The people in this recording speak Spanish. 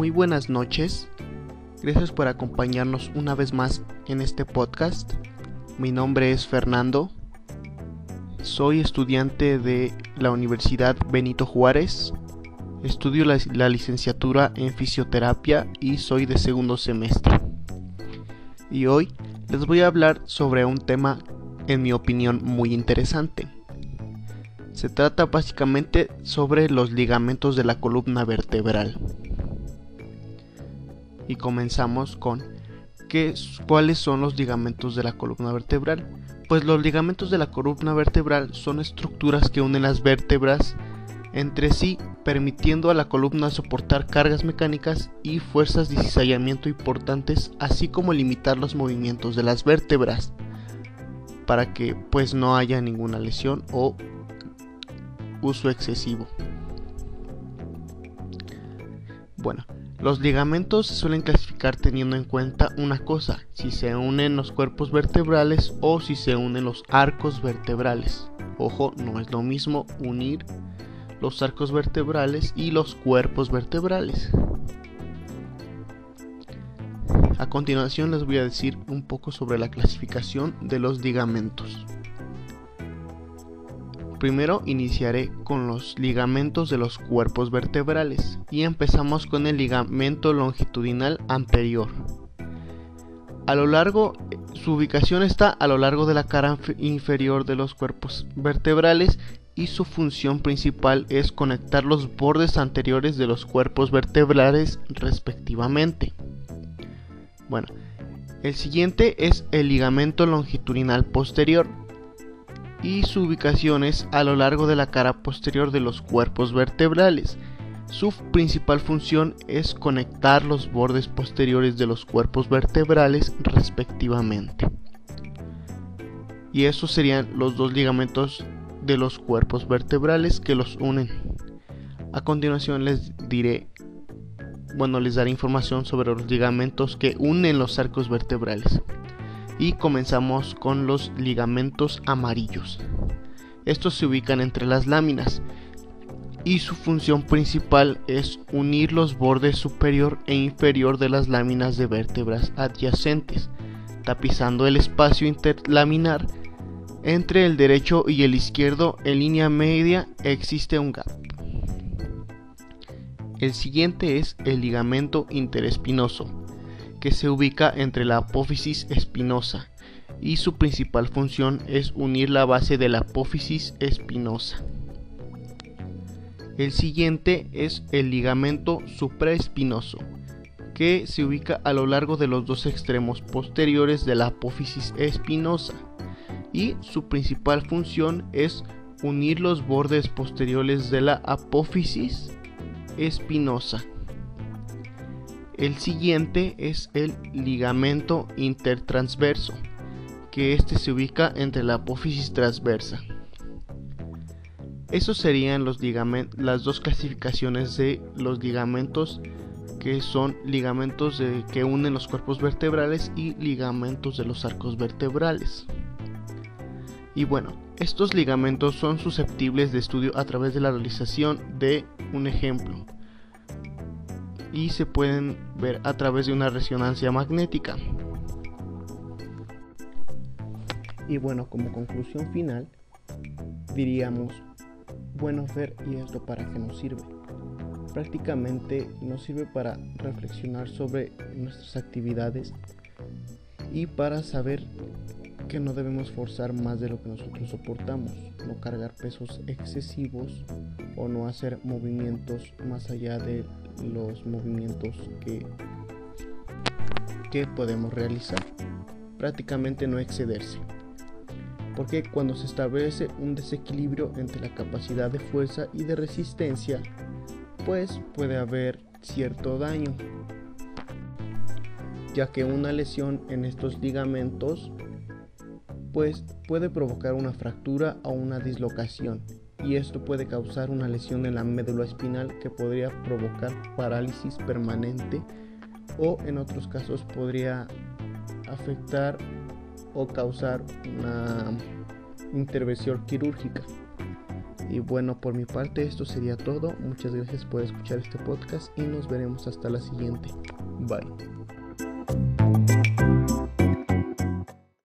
Muy buenas noches. Gracias por acompañarnos una vez más en este podcast. Mi nombre es Fernando. Soy estudiante de la Universidad Benito Juárez. Estudio la, la licenciatura en fisioterapia y soy de segundo semestre. Y hoy les voy a hablar sobre un tema, en mi opinión, muy interesante. Se trata básicamente sobre los ligamentos de la columna vertebral. Y comenzamos con ¿qué, cuáles son los ligamentos de la columna vertebral. Pues los ligamentos de la columna vertebral son estructuras que unen las vértebras entre sí, permitiendo a la columna soportar cargas mecánicas y fuerzas de cizallamiento importantes, así como limitar los movimientos de las vértebras, para que pues no haya ninguna lesión o uso excesivo. Bueno, los ligamentos se suelen clasificar teniendo en cuenta una cosa, si se unen los cuerpos vertebrales o si se unen los arcos vertebrales. Ojo, no es lo mismo unir los arcos vertebrales y los cuerpos vertebrales. A continuación les voy a decir un poco sobre la clasificación de los ligamentos. Primero iniciaré con los ligamentos de los cuerpos vertebrales y empezamos con el ligamento longitudinal anterior. A lo largo, su ubicación está a lo largo de la cara inferior de los cuerpos vertebrales y su función principal es conectar los bordes anteriores de los cuerpos vertebrales respectivamente. Bueno, el siguiente es el ligamento longitudinal posterior y su ubicación es a lo largo de la cara posterior de los cuerpos vertebrales. Su principal función es conectar los bordes posteriores de los cuerpos vertebrales respectivamente. Y esos serían los dos ligamentos de los cuerpos vertebrales que los unen. A continuación les diré, bueno, les daré información sobre los ligamentos que unen los arcos vertebrales y comenzamos con los ligamentos amarillos. Estos se ubican entre las láminas y su función principal es unir los bordes superior e inferior de las láminas de vértebras adyacentes, tapizando el espacio interlaminar entre el derecho y el izquierdo en línea media existe un gap. El siguiente es el ligamento interespinoso que se ubica entre la apófisis espinosa y su principal función es unir la base de la apófisis espinosa. El siguiente es el ligamento supraespinoso, que se ubica a lo largo de los dos extremos posteriores de la apófisis espinosa y su principal función es unir los bordes posteriores de la apófisis espinosa. El siguiente es el ligamento intertransverso, que este se ubica entre la apófisis transversa. Esos serían los las dos clasificaciones de los ligamentos que son ligamentos que unen los cuerpos vertebrales y ligamentos de los arcos vertebrales. Y bueno, estos ligamentos son susceptibles de estudio a través de la realización de un ejemplo y se pueden ver a través de una resonancia magnética. Y bueno, como conclusión final, diríamos, bueno Fer, ¿y esto para qué nos sirve? Prácticamente nos sirve para reflexionar sobre nuestras actividades y para saber que no debemos forzar más de lo que nosotros soportamos, no cargar pesos excesivos o no hacer movimientos más allá de los movimientos que, que podemos realizar. Prácticamente no excederse. Porque cuando se establece un desequilibrio entre la capacidad de fuerza y de resistencia, pues puede haber cierto daño, ya que una lesión en estos ligamentos pues puede provocar una fractura o una dislocación y esto puede causar una lesión en la médula espinal que podría provocar parálisis permanente o en otros casos podría afectar o causar una intervención quirúrgica. Y bueno, por mi parte esto sería todo. Muchas gracias por escuchar este podcast y nos veremos hasta la siguiente. Bye.